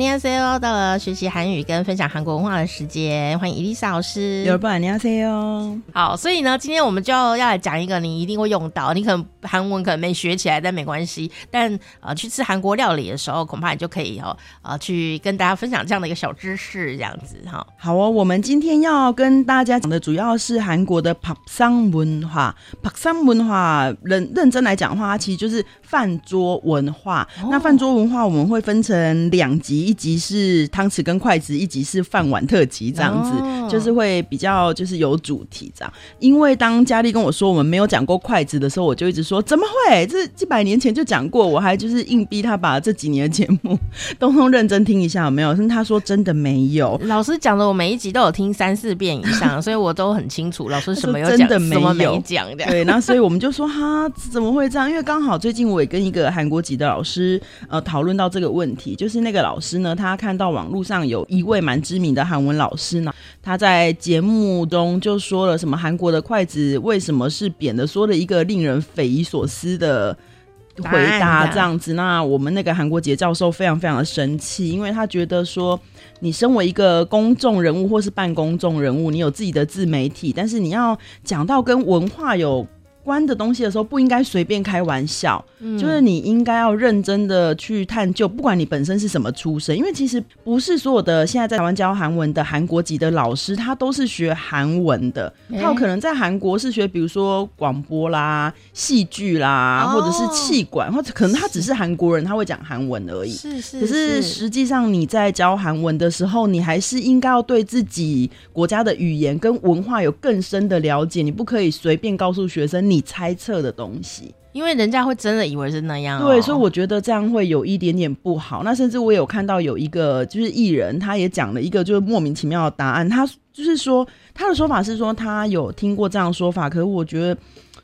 你好，C O，到了学习韩语跟分享韩国文化的时间，欢迎伊丽莎老师。有不，你好，C O。好，所以呢，今天我们就要来讲一个你一定会用到，你可能韩文可能没学起来，但没关系。但呃，去吃韩国料理的时候，恐怕你就可以哦，呃，去跟大家分享这样的一个小知识，这样子哈。好哦，我们今天要跟大家讲的主要是韩国的밥상文化。밥상文化，认认真来讲的话，它其实就是饭桌文化。那饭桌文化，我们会分成两集。一集是汤匙跟筷子，一集是饭碗特辑，这样子、哦、就是会比较就是有主题这样。因为当佳丽跟我说我们没有讲过筷子的时候，我就一直说怎么会？这几百年前就讲过，我还就是硬逼他把这几年的节目通通认真听一下，有没有？是他说真的没有。老师讲的我每一集都有听三四遍以上，所以我都很清楚老师什么有讲，真的没有讲的。对，然后所以我们就说哈，怎么会这样？因为刚好最近我也跟一个韩国籍的老师呃讨论到这个问题，就是那个老师。师呢，他看到网络上有一位蛮知名的韩文老师呢，他在节目中就说了什么韩国的筷子为什么是扁的，说了一个令人匪夷所思的回答，这样子。那我们那个韩国杰教授非常非常的生气，因为他觉得说，你身为一个公众人物或是半公众人物，你有自己的自媒体，但是你要讲到跟文化有关的东西的时候，不应该随便开玩笑，嗯、就是你应该要认真的去探究，不管你本身是什么出身，因为其实不是所有的现在在台湾教韩文的韩国籍的老师，他都是学韩文的，欸、他有可能在韩国是学，比如说广播啦、戏剧啦，哦、或者是气管，或者可能他只是韩国人，他会讲韩文而已。是是。可是实际上你在教韩文的时候，你还是应该要对自己国家的语言跟文化有更深的了解，你不可以随便告诉学生。你猜测的东西，因为人家会真的以为是那样、哦。对，所以我觉得这样会有一点点不好。那甚至我有看到有一个就是艺人，他也讲了一个就是莫名其妙的答案。他就是说他的说法是说他有听过这样说法，可是我觉得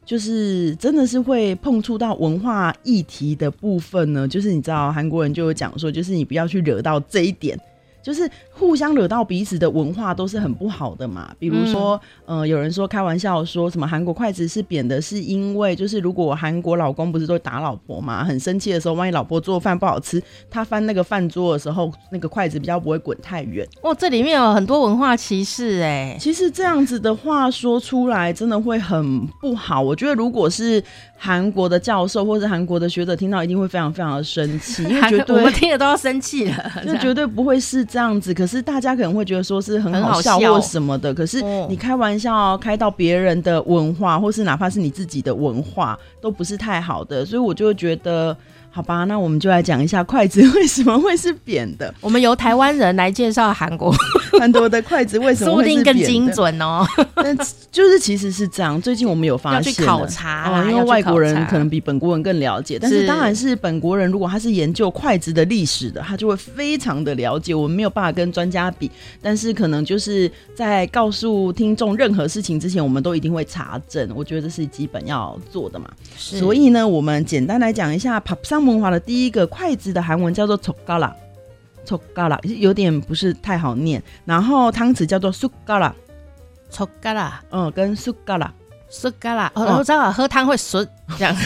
就是真的是会碰触到文化议题的部分呢。就是你知道韩国人就有讲说，就是你不要去惹到这一点。就是互相惹到彼此的文化都是很不好的嘛。比如说，嗯、呃，有人说开玩笑说什么韩国筷子是扁的，是因为就是如果韩国老公不是都打老婆嘛，很生气的时候，万一老婆做饭不好吃，他翻那个饭桌的时候，那个筷子比较不会滚太远。哦，这里面有很多文化歧视哎。其实这样子的话说出来，真的会很不好。我觉得如果是韩国的教授或者韩国的学者听到，一定会非常非常的生气，因为绝对我们听了都要生气了，就绝对不会是。这样子，可是大家可能会觉得说是很好笑或什么的，可是你开玩笑开到别人的文化，或是哪怕是你自己的文化，都不是太好的，所以我就会觉得。好吧，那我们就来讲一下筷子为什么会是扁的。我们由台湾人来介绍韩国 很多的筷子为什么说不定更精准哦？但就是其实是这样。最近我们有发现，要去考察，因为外国人可能比本国人更了解。但是当然是本国人，如果他是研究筷子的历史的，他就会非常的了解。我们没有办法跟专家比，但是可能就是在告诉听众任何事情之前，我们都一定会查证。我觉得这是基本要做的嘛。所以呢，我们简单来讲一下，朴桑文华的第一个筷子的韩文叫做“丑高朗”。臭嘎啦，有点不是太好念。然后汤匙叫做苏嘎啦，臭嘎啦，嗯，跟苏嘎啦，苏嘎啦。我知道喝汤会熟，这样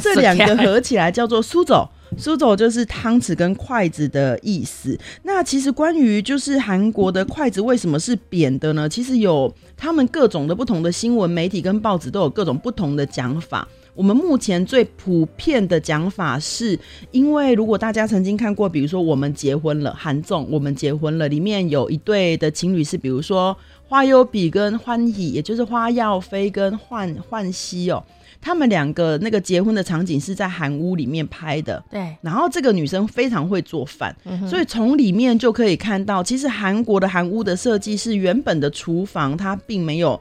这两个合起来叫做苏走。苏走就是汤匙跟筷子的意思。那其实关于就是韩国的筷子为什么是扁的呢？其实有他们各种的不同的新闻媒体跟报纸都有各种不同的讲法。我们目前最普遍的讲法是，因为如果大家曾经看过，比如说我们结婚了，韩综我们结婚了，里面有一对的情侣是，比如说花优比跟欢喜，也就是花耀飞跟焕焕熙哦，他们两个那个结婚的场景是在韩屋里面拍的。对，然后这个女生非常会做饭，嗯、所以从里面就可以看到，其实韩国的韩屋的设计是原本的厨房它并没有。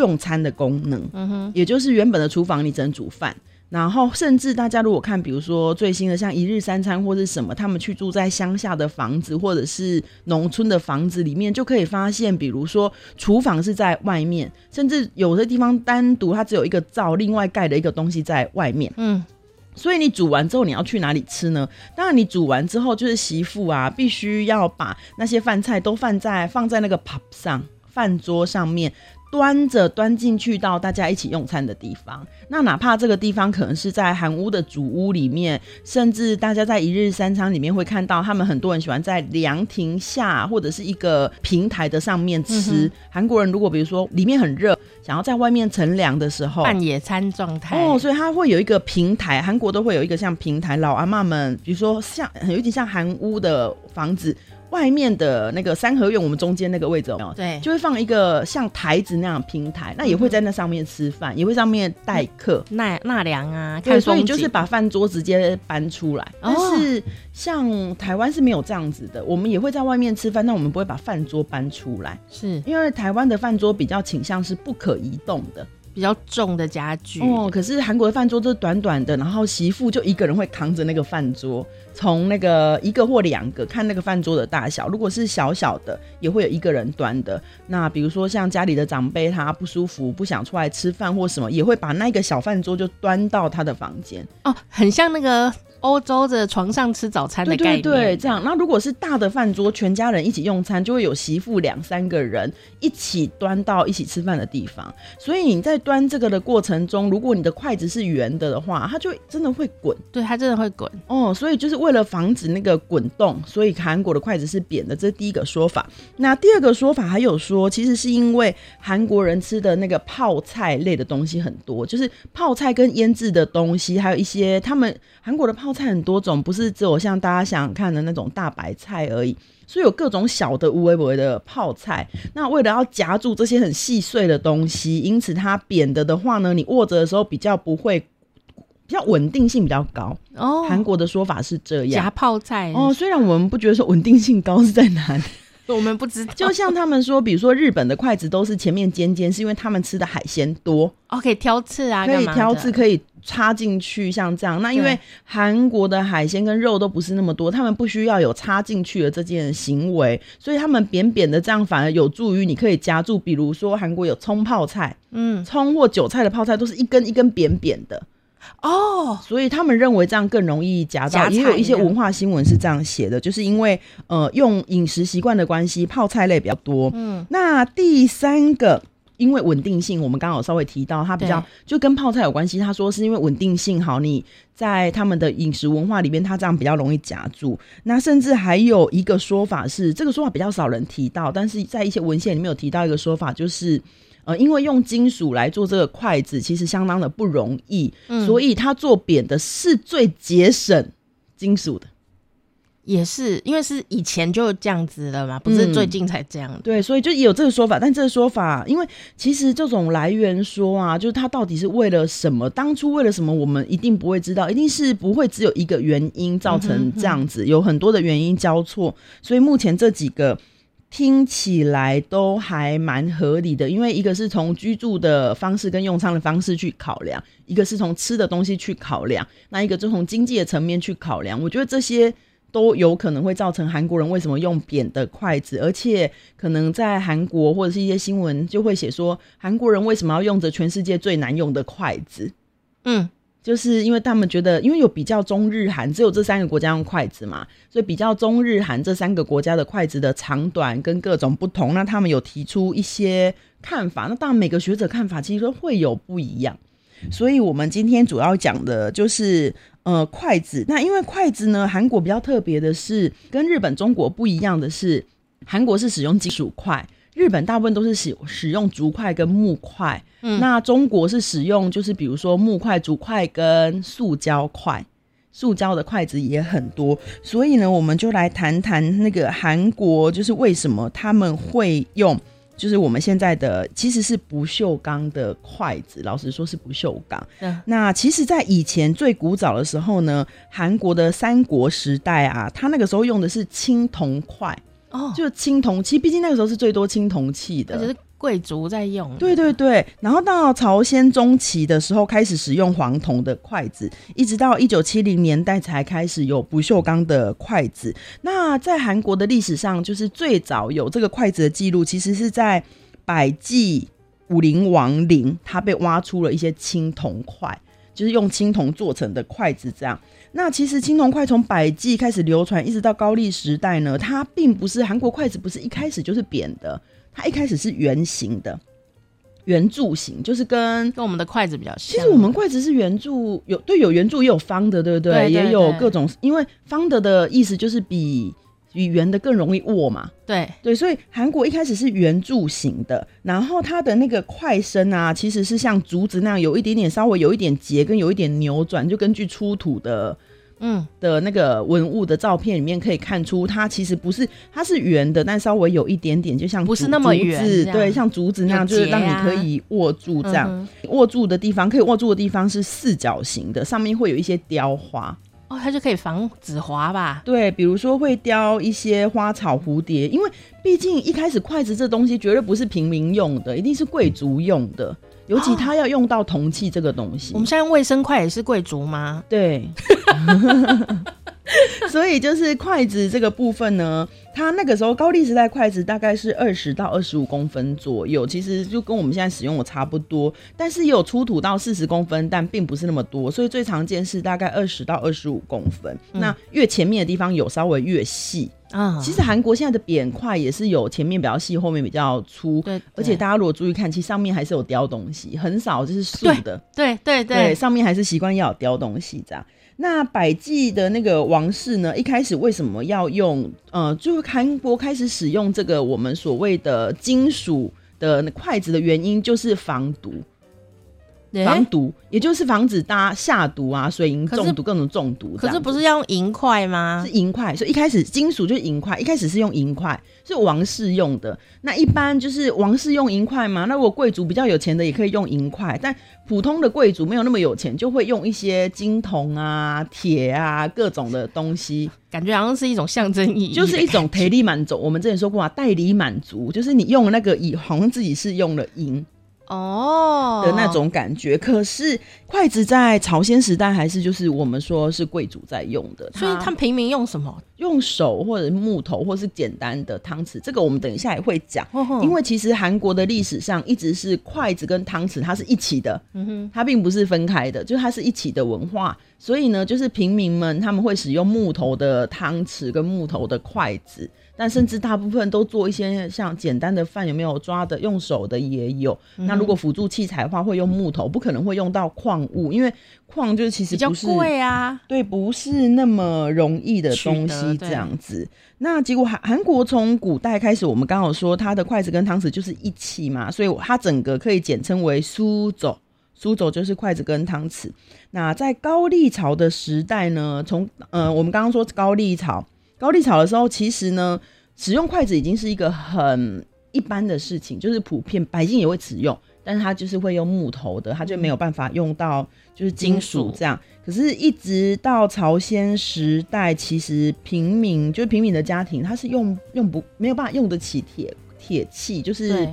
用餐的功能，嗯哼，也就是原本的厨房你只能煮饭，然后甚至大家如果看，比如说最新的像一日三餐或是什么，他们去住在乡下的房子或者是农村的房子里面，就可以发现，比如说厨房是在外面，甚至有的地方单独它只有一个灶，另外盖了一个东西在外面，嗯，所以你煮完之后你要去哪里吃呢？当然你煮完之后就是媳妇啊，必须要把那些饭菜都放在放在那个 pop 上饭桌上面。端着端进去到大家一起用餐的地方。那哪怕这个地方可能是在韩屋的主屋里面，甚至大家在一日三餐里面会看到，他们很多人喜欢在凉亭下或者是一个平台的上面吃。韩、嗯、国人如果比如说里面很热，想要在外面乘凉的时候，半野餐状态哦，所以他会有一个平台，韩国都会有一个像平台，老阿妈们，比如说像有点像韩屋的房子。外面的那个三合院，我们中间那个位置有没有？对，就会放一个像台子那样的平台，那也会在那上面吃饭，嗯，也会上面待客纳纳凉啊。对，所以就是把饭桌直接搬出来。但是像台湾是没有这样子的，我们也会在外面吃饭，但我们不会把饭桌搬出来，是因为台湾的饭桌比较倾向是不可移动的。比较重的家具哦，可是韩国的饭桌都是短短的，然后媳妇就一个人会扛着那个饭桌，从那个一个或两个看那个饭桌的大小，如果是小小的，也会有一个人端的。那比如说像家里的长辈他不舒服，不想出来吃饭或什么，也会把那个小饭桌就端到他的房间哦，很像那个。欧洲的床上吃早餐的概念，对对对，这样。那如果是大的饭桌，全家人一起用餐，就会有媳妇两三个人一起端到一起吃饭的地方。所以你在端这个的过程中，如果你的筷子是圆的的话，它就真的会滚。对，它真的会滚。哦，所以就是为了防止那个滚动，所以韩国的筷子是扁的，这是第一个说法。那第二个说法还有说，其实是因为韩国人吃的那个泡菜类的东西很多，就是泡菜跟腌制的东西，还有一些他们韩国的泡。菜很多种，不是只有像大家想看的那种大白菜而已，所以有各种小的无微不微的泡菜。那为了要夹住这些很细碎的东西，因此它扁的的话呢，你握着的时候比较不会，比较稳定性比较高。哦，韩国的说法是这样，夹泡菜哦。虽然我们不觉得说稳定性高是在哪里，我们不知道。就像他们说，比如说日本的筷子都是前面尖尖，是因为他们吃的海鲜多哦，可以挑刺啊，可以挑刺，可以。插进去像这样，那因为韩国的海鲜跟肉都不是那么多，他们不需要有插进去的这件行为，所以他们扁扁的这样反而有助于你可以夹住。比如说韩国有葱泡菜，嗯，葱或韭菜的泡菜都是一根一根扁扁的哦，所以他们认为这样更容易夹到。也有一些文化新闻是这样写的，就是因为呃用饮食习惯的关系，泡菜类比较多。嗯，那第三个。因为稳定性，我们刚好稍微提到，它比较就跟泡菜有关系。他说是因为稳定性好，你在他们的饮食文化里面，它这样比较容易夹住。那甚至还有一个说法是，这个说法比较少人提到，但是在一些文献里面有提到一个说法，就是呃，因为用金属来做这个筷子，其实相当的不容易，嗯，所以它做扁的是最节省金属的。也是，因为是以前就这样子了嘛，不是最近才这样，嗯。对，所以就有这个说法，但这个说法，因为其实这种来源说啊，就是它到底是为了什么？当初为了什么？我们一定不会知道，一定是不会只有一个原因造成这样子，嗯哼哼，有很多的原因交错。所以目前这几个听起来都还蛮合理的，因为一个是从居住的方式跟用餐的方式去考量，一个是从吃的东西去考量，那一个就从经济的层面去考量。我觉得这些。都有可能会造成韩国人为什么用扁的筷子，而且可能在韩国或者是一些新闻就会写说，韩国人为什么要用着全世界最难用的筷子？嗯，就是因为他们觉得，因为有比较中日韩，只有这三个国家用筷子嘛，所以比较中日韩这三个国家的筷子的长短跟各种不同，那他们有提出一些看法。那当然每个学者看法其实都会有不一样，所以我们今天主要讲的就是。呃，筷子。那因为筷子呢，韩国比较特别的是，跟日本、中国不一样的是，韩国是使用金属筷，日本大部分都是使使用竹筷跟木筷。嗯，那中国是使用就是比如说木筷、竹筷跟塑胶筷，塑胶的筷子也很多。所以呢，我们就来谈谈那个韩国，就是为什么他们会用。就是我们现在的其实是不锈钢的筷子，老实说是不锈钢。嗯，那其实，在以前最古早的时候呢，韩国的三国时代啊，他那个时候用的是青铜筷哦，就是青铜器，毕竟那个时候是最多青铜器的。贵族在用，对对对，然后到朝鲜中期的时候开始使用黄铜的筷子，一直到一九七零年代才开始有不锈钢的筷子。那在韩国的历史上，就是最早有这个筷子的记录，其实是在百济武陵王陵，它被挖出了一些青铜筷，就是用青铜做成的筷子。这样，那其实青铜筷从百济开始流传，一直到高丽时代呢，它并不是韩国筷子，不是一开始就是扁的。它一开始是圆形的，圆柱形，就是跟跟我们的筷子比较像。其实我们筷子是圆柱，有对有圆柱也有方的，对不对？也有各种，因为方的的意思就是比比圆的更容易握嘛。对对，所以韩国一开始是圆柱形的，然后它的那个筷身啊，其实是像竹子那样，有一点点稍微有一点结，跟有一点扭转，就根据出土的。嗯的那个文物的照片里面可以看出，它其实不是，它是圆的，但稍微有一点点，就像不是那么圆，对，像竹子那样，就是让你可以握住这样。嗯、握住的地方，可以握住的地方是四角形的，上面会有一些雕花哦，它就可以防止滑吧？对，比如说会雕一些花草蝴蝶，因为毕竟一开始筷子这东西绝对不是平民用的，一定是贵族用的。尤其他要用到铜器这个东西，哦、我们现在卫生筷也是贵族吗？对，所以就是筷子这个部分呢，它那个时候高丽时代筷子大概是二十到二十五公分左右，其实就跟我们现在使用的差不多，但是也有出土到四十公分，但并不是那么多，所以最常见是大概二十到二十五公分，嗯、那越前面的地方有稍微越细。啊，其实韩国现在的扁筷也是有前面比较细，后面比较粗。对，而且大家如果注意看，其实上面还是有雕东西，很少就是素的。对对对，对，上面还是习惯要有雕东西这样。那百济的那个王室呢，一开始为什么要用？呃，就是韩国开始使用这个我们所谓的金属的筷子的原因，就是防毒。防毒，也就是防止大家下毒啊，水银中毒、各种中毒。可是不是要用银块吗？是银块，所以一开始金属就是银块，一开始是用银块，是王室用的。那一般就是王室用银块嘛。那如果贵族比较有钱的，也可以用银块。但普通的贵族没有那么有钱，就会用一些金铜啊、铁啊各种的东西。感觉好像是一种象征意义，就是一种代理满足。我们之前说过啊，代理满足就是你用那个以好像自己是用了银。哦的那种感觉，哦、可是筷子在朝鲜时代还是就是我们说是贵族在用的，所以他们平民用什么？用手或者木头，或是简单的汤匙。这个我们等一下也会讲，因为其实韩国的历史上一直是筷子跟汤匙它是一起的，嗯哼，它并不是分开的，就是它是一起的文化。所以呢，就是平民们他们会使用木头的汤匙跟木头的筷子。但甚至大部分都做一些像简单的饭，有没有抓的用手的也有。嗯、那如果辅助器材的话，会用木头，不可能会用到矿物，因为矿就是其实比较贵啊。对，不是那么容易的东西这样子。那结果韩韩国从古代开始，我们刚好说它的筷子跟汤匙就是一起嘛，所以它整个可以简称为苏走。苏走就是筷子跟汤匙。那在高丽朝的时代呢，从呃我们刚刚说高丽朝。高丽朝的时候，其实呢，使用筷子已经是一个很一般的事情，就是普遍百姓也会使用，但是他就是会用木头的，他就没有办法用到就是金属这样。可是，一直到朝鲜时代，其实平民就是平民的家庭，他是用用不没有办法用得起铁铁器，就是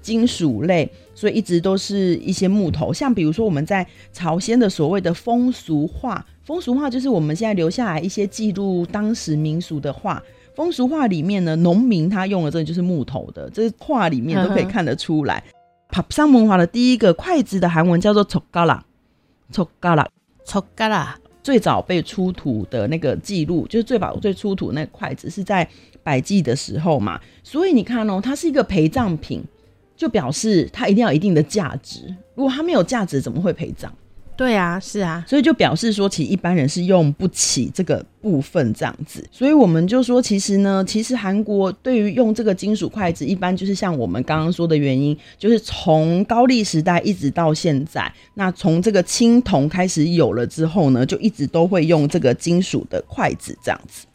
金属类，所以一直都是一些木头。像比如说我们在朝鲜的所谓的风俗画。风俗画就是我们现在留下来一些记录当时民俗的画。风俗画里面呢，农民他用的这就是木头的，这画里面都可以看得出来。爬山蒙化的第一个筷子的韩文叫做초가 락， 초가 락， 초가 락。 最早被出土的那个记录，就是最早最出土那筷子是在百济的时候嘛，所以你看哦，它是一个陪葬品，就表示它一定要一定的价值。如果它没有价值，怎么会陪葬？对啊，是啊，所以就表示说，其实一般人是用不起这个部分这样子，所以我们就说，其实呢，其实韩国对于用这个金属筷子，一般就是像我们刚刚说的原因，就是从高丽时代一直到现在，那从这个青铜开始有了之后呢，就一直都会用这个金属的筷子这样子。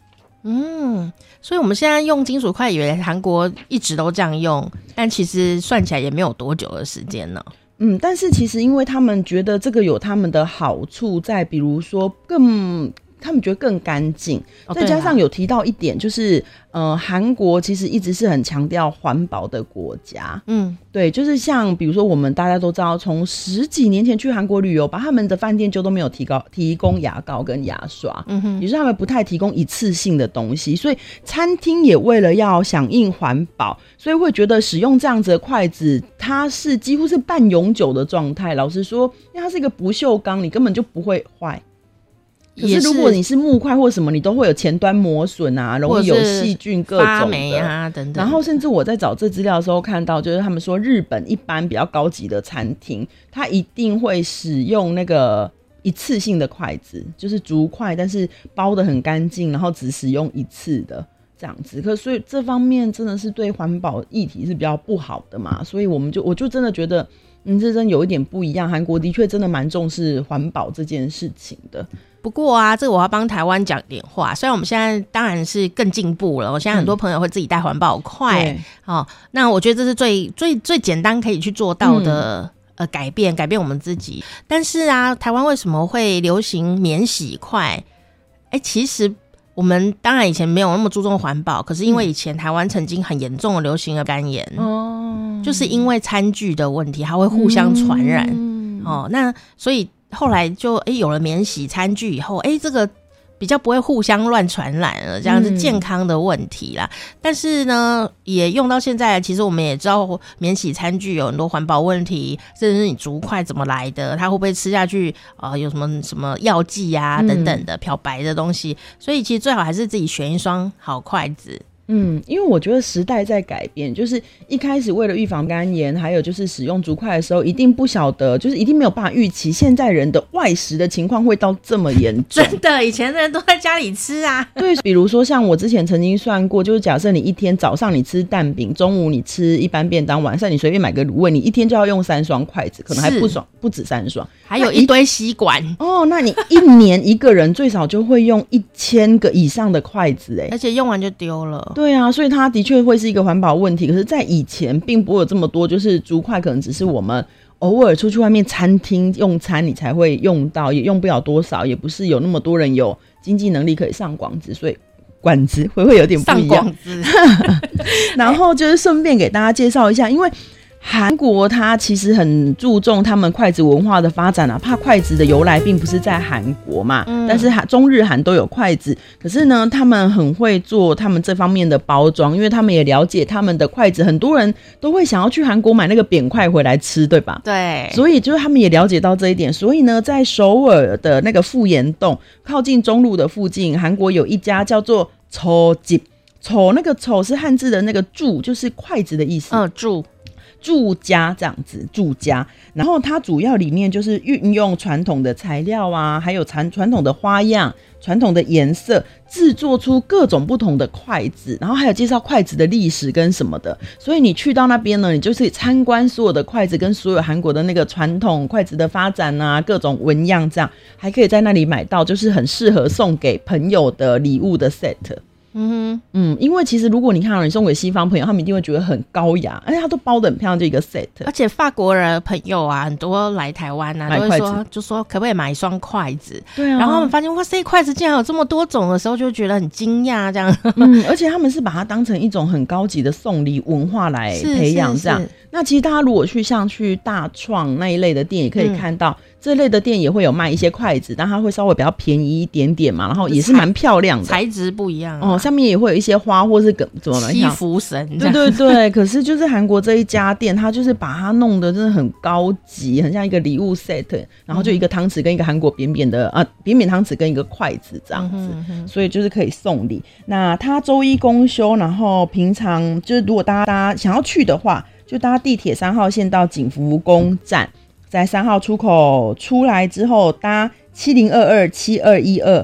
嗯，所以我们现在用金属筷，以为韩国一直都这样用，但其实算起来也没有多久的时间呢。嗯，但是其实因为他们觉得这个有他们的好处在，比如说更。他们觉得更干净，再加上有提到一点，就是、呃，韩国其实一直是很强调环保的国家。嗯，对，就是像比如说我们大家都知道，从十几年前去韩国旅游，把他们的饭店就都没有提高提供牙膏跟牙刷，嗯哼，也是他们不太提供一次性的东西，所以餐厅也为了要响应环保，所以会觉得使用这样子的筷子，它是几乎是半永久的状态。老实说，因为它是一个不锈钢，你根本就不会坏。可是如果你是木块或什么，你都会有前端磨损啊，容易有细菌各种的啊等等。然后甚至我在找这资料的时候看到，就是他们说日本一般比较高级的餐厅，它一定会使用那个一次性的筷子，就是竹筷，但是包的很干净，然后只使用一次的这样子。可所以这方面真的是对环保议题是比较不好的嘛，所以我们就我就真的觉得。嗯，这真有一点不一样。韩国的确真的蛮重视环保这件事情的。不过啊，这个我要帮台湾讲点话。虽然我们现在当然是更进步了，我现在很多朋友会自己带环保筷。嗯、哦，那我觉得这是最最最简单可以去做到的、嗯、呃改变，改变我们自己。但是啊，台湾为什么会流行免洗筷？哎，其实。我们当然以前没有那么注重环保，可是因为以前台湾曾经很严重的流行了肝炎，哦，就是因为餐具的问题，它会互相传染，嗯、哦，那所以后来就诶有了免洗餐具以后，诶这个。比较不会互相乱传染了，这样是健康的问题啦。嗯、但是呢，也用到现在，其实我们也知道免洗餐具有很多环保问题，甚至是你竹筷怎么来的，它会不会吃下去啊、呃？有什么什么药剂啊等等的漂白的东西，所以其实最好还是自己选一双好筷子。嗯，因为我觉得时代在改变，就是一开始为了预防肝炎，还有就是使用竹筷的时候，一定不晓得，就是一定没有办法预期现在人的外食的情况会到这么严重。真的，以前的人都在家里吃啊。对，比如说像我之前曾经算过，就是假设你一天早上你吃蛋饼，中午你吃一般便当，晚上你随便买个卤味，你一天就要用三双筷子，可能还不爽，不止三双，还有一堆吸管。哦，那你一年一个人最少就会用一千个以上的筷子，哎，而且用完就丢了。对啊，所以它的确会是一个环保问题。可是，在以前并不会有这么多，就是竹筷可能只是我们偶尔出去外面餐厅用餐，你才会用到，也用不了多少，也不是有那么多人有经济能力可以上广子，所以管子会会有点不一样。然后就是顺便给大家介绍一下，因为。韩国它其实很注重他们筷子文化的发展啊，怕筷子的由来并不是在韩国嘛，嗯、但是韩中日韩都有筷子，可是呢，他们很会做他们这方面的包装，因为他们也了解他们的筷子，很多人都会想要去韩国买那个扁筷回来吃，对吧？对，所以就是他们也了解到这一点，所以呢，在首尔的那个富岩洞靠近中路的附近，韩国有一家叫做抽吉丑，那个丑是汉字的那个柱，就是筷子的意思，嗯，柱。住家这样子，住家，然后它主要里面就是运用传统的材料啊，还有传传统的花样、传统的颜色，制作出各种不同的筷子，然后还有介绍筷子的历史跟什么的。所以你去到那边呢，你就是参观所有的筷子，跟所有韩国的那个传统筷子的发展啊，各种纹样这样，还可以在那里买到，就是很适合送给朋友的礼物的 set。嗯哼，嗯，因为其实如果你看你送给西方朋友，他们一定会觉得很高雅，而且他都包的很漂亮，就一个 set。而且法国人朋友啊，很多来台湾啊，都会说，就说可不可以买一双筷子？对啊。然后他们发现哇塞，筷子竟然有这么多种的时候，就觉得很惊讶，这样。嗯，而且他们是把它当成一种很高级的送礼文化来培养，这样。那其实大家如果去像去大创那一类的店，也可以看到。嗯这类的店也会有卖一些筷子，但它会稍微比较便宜一点点嘛，然后也是蛮漂亮的，材质不一样、啊、哦。上面也会有一些花或是怎怎么七福神，对对对。可是就是韩国这一家店，它就是把它弄得真的很高级，很像一个礼物 set，然后就一个汤匙跟一个韩国扁扁的、嗯、啊扁扁汤匙跟一个筷子这样子，所以就是可以送礼。那它周一公休，然后平常就是如果大家大家想要去的话，就搭地铁三号线到景福宫站。在三号出口出来之后，搭七零二二七二一二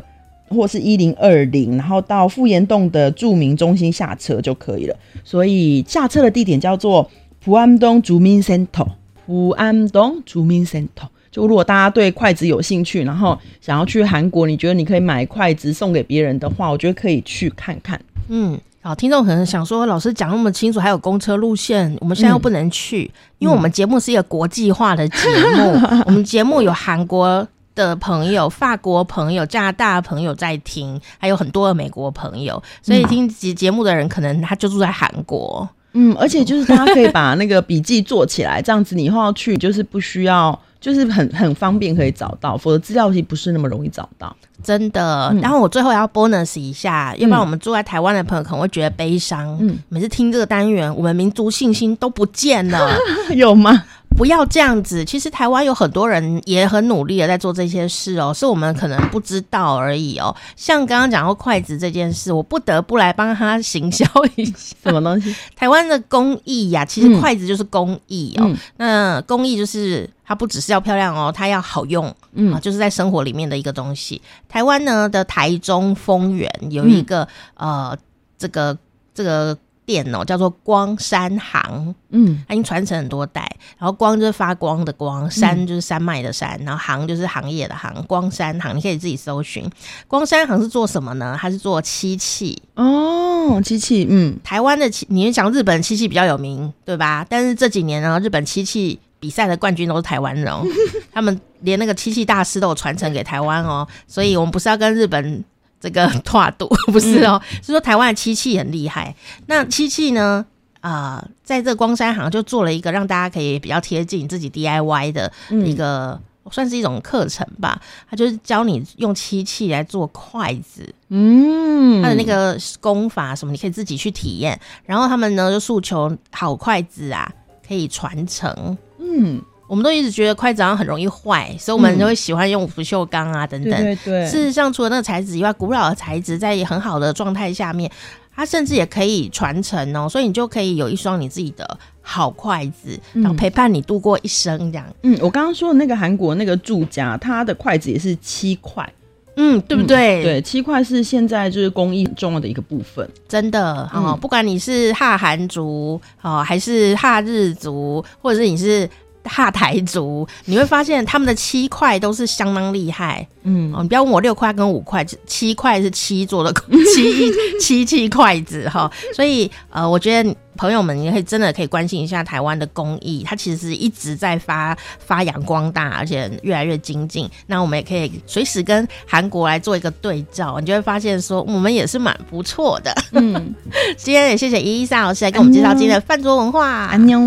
或是一零二零，然后到富岩洞的著名中心下车就可以了。所以下车的地点叫做普安东竹民 center。普安东竹民 center。就如果大家对筷子有兴趣，然后想要去韩国，你觉得你可以买筷子送给别人的话，我觉得可以去看看。嗯。好，听众可能想说，老师讲那么清楚，还有公车路线，我们现在又不能去，嗯、因为我们节目是一个国际化的节目，嗯、我们节目有韩国的朋友、法国朋友、加拿大朋友在听，还有很多的美国朋友，所以听节节目的人可能他就住在韩国。嗯，而且就是大家可以把那个笔记做起来，这样子你以后要去就是不需要。就是很很方便可以找到，否则资料其实不是那么容易找到，真的。嗯、然后我最后要 bonus 一下，要不然我们住在台湾的朋友可能会觉得悲伤。嗯，每次听这个单元，我们民族信心都不见了，有吗？不要这样子。其实台湾有很多人也很努力的在做这些事哦，是我们可能不知道而已哦。像刚刚讲到筷子这件事，我不得不来帮他行销一下。什么东西？台湾的工艺呀，其实筷子就是工艺哦。嗯、那工艺就是它不只是要漂亮哦，它要好用，嗯啊，就是在生活里面的一个东西。台湾呢的台中丰原有一个、嗯、呃，这个这个。店哦，叫做光山行，嗯，它已经传承很多代。然后光就是发光的光，山就是山脉的山，嗯、然后行就是行业的行。光山行，你可以自己搜寻。光山行是做什么呢？它是做漆器哦，漆器。嗯，台湾的漆，你讲日本漆器比较有名，对吧？但是这几年呢，日本漆器比赛的冠军都是台湾人，哦，他们连那个漆器大师都有传承给台湾哦。所以我们不是要跟日本。这个 跨度 不是哦，嗯、是说台湾的漆器很厉害。那漆器呢？啊、呃，在这个光山行就做了一个让大家可以比较贴近自己 DIY 的一个，嗯、算是一种课程吧。他就是教你用漆器来做筷子，嗯，他的那个功法什么，你可以自己去体验。然后他们呢就诉求好筷子啊，可以传承，嗯。我们都一直觉得筷子好像很容易坏，所以我们就会喜欢用不锈钢啊等等。对对对。事实上，除了那个材质以外，古老的材质在很好的状态下面，它甚至也可以传承哦。所以你就可以有一双你自己的好筷子，然后陪伴你度过一生这样。嗯，我刚刚说的那个韩国那个住家，他的筷子也是七块。嗯，对不对？嗯、对，七块是现在就是工艺很重要的一个部分。真的哦，不管你是哈韩族哦，还是哈日族，或者是你是。哈台族，你会发现他们的七块都是相当厉害。嗯，哦，你不要问我六块跟五块，七块是七做的 七七七筷子哈。所以呃，我觉得朋友们，你可以真的可以关心一下台湾的工艺，它其实是一直在发发扬光大，而且越来越精进。那我们也可以随时跟韩国来做一个对照，你就会发现说我们也是蛮不错的。嗯，今天也谢谢伊伊莎老师来给我们介绍今天的饭桌文化。安妞。